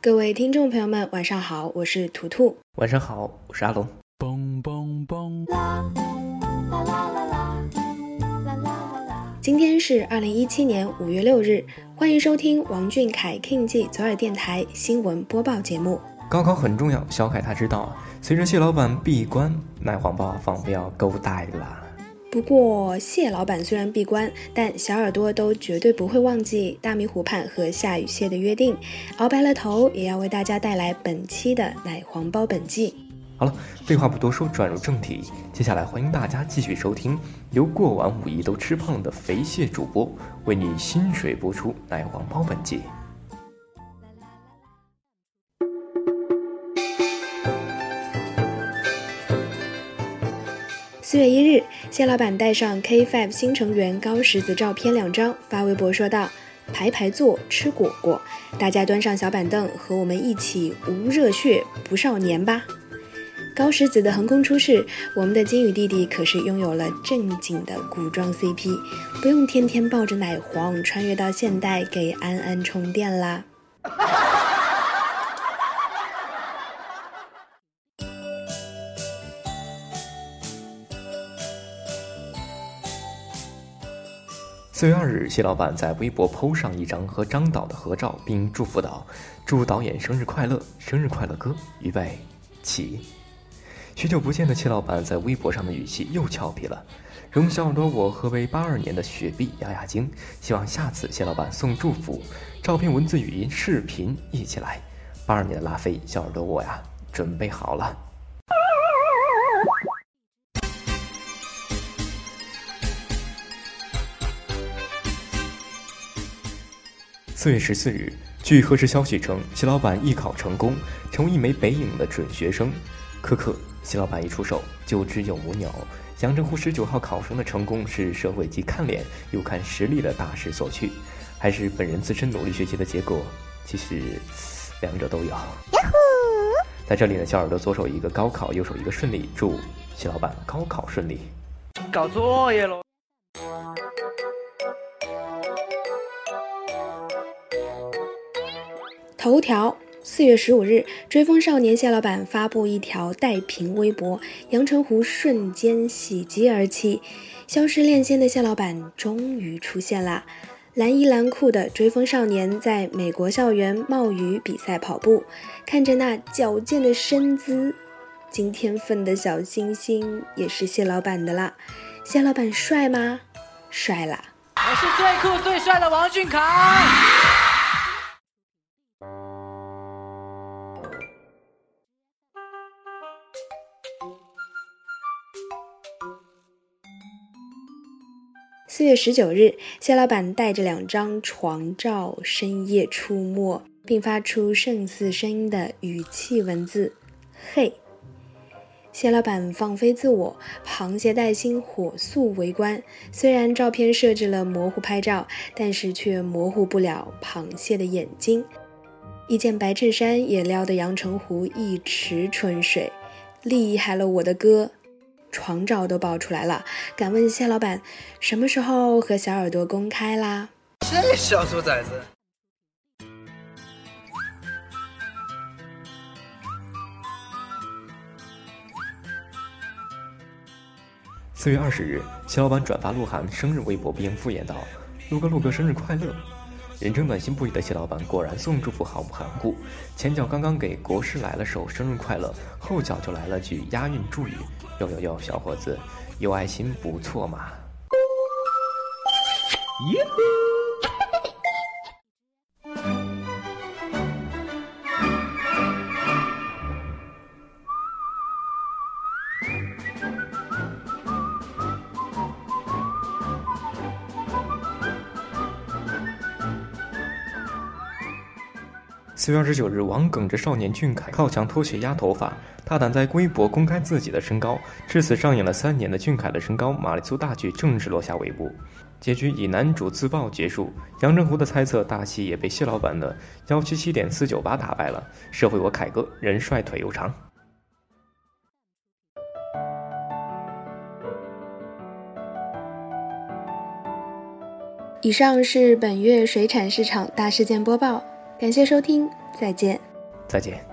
各位听众朋友们，晚上好，我是图图。晚上好，我是阿龙。嘣嘣嘣！啦啦啦啦啦啦啦今天是二零一七年五月六日，欢迎收听王俊凯 King 记左耳电台新闻播报节目。高考很重要，小凯他知道。随着蟹老板闭关，奶黄包放标够带了。不过，蟹老板虽然闭关，但小耳朵都绝对不会忘记大明湖畔和夏雨蟹的约定。熬白了头，也要为大家带来本期的奶黄包本季。好了，废话不多说，转入正题。接下来，欢迎大家继续收听由过完五一都吃胖的肥蟹主播为你薪水播出奶黄包本季。四月一日，谢老板带上 K5 新成员高石子照片两张，发微博说道：“排排坐，吃果果，大家端上小板凳，和我们一起无热血不少年吧。”高石子的横空出世，我们的金宇弟弟可是拥有了正经的古装 CP，不用天天抱着奶黄穿越到现代给安安充电啦。四月二日，谢老板在微博 PO 上一张和张导的合照，并祝福道：“祝导演生日快乐，生日快乐歌，预备起。”许久不见的谢老板在微博上的语气又俏皮了，容小耳朵我和为八二年的雪碧压压惊，希望下次谢老板送祝福，照片、文字、语音、视频一起来。八二年的拉菲，小耳朵我呀，准备好了。四月十四日，据核实消息称，谢老板艺考成功，成为一枚北影的准学生。可可，谢老板一出手就只有母鸟。阳澄湖十九号考生的成功是社会既看脸又看实力的大势所趋，还是本人自身努力学习的结果？其实，两者都有。呀呼！在这里呢，小耳朵左手一个高考，右手一个顺利，祝谢老板高考顺利。搞作业喽。头条：四月十五日，追风少年谢老板发布一条带屏微博，阳澄湖瞬间喜极而泣。消失恋仙的谢老板终于出现啦！蓝衣蓝裤的追风少年在美国校园冒雨比赛跑步，看着那矫健的身姿，今天份的小星星也是谢老板的啦。谢老板帅吗？帅啦！我是最酷最帅的王俊凯。四月十九日，谢老板带着两张床照深夜出没，并发出胜似声音的语气文字：“嘿。”谢老板放飞自我，螃蟹带薪火速围观。虽然照片设置了模糊拍照，但是却模糊不了螃蟹的眼睛。一件白衬衫也撩得阳澄湖一池春水，厉害了我的哥！床照都爆出来了，敢问谢老板，什么时候和小耳朵公开啦？这小兔崽子！四月二十日，谢老板转发鹿晗生日微博，并敷衍道：“鹿哥，鹿哥，生日快乐！”人称暖心不已的谢老板果然送祝福毫不含糊，前脚刚刚给国师来了首生日快乐，后脚就来了句押韵祝语。哟哟哟，小伙子，有爱心不错嘛。四月二十九日，王耿着少年俊凯靠墙脱血压头发，大胆在微博公开自己的身高，至此上演了三年的俊凯的身高玛丽苏大剧正式落下帷幕，结局以男主自爆结束。杨振湖的猜测大戏也被谢老板的幺七七点四九八打败了。社会我凯哥，人帅腿又长。以上是本月水产市场大事件播报。感谢收听，再见。再见。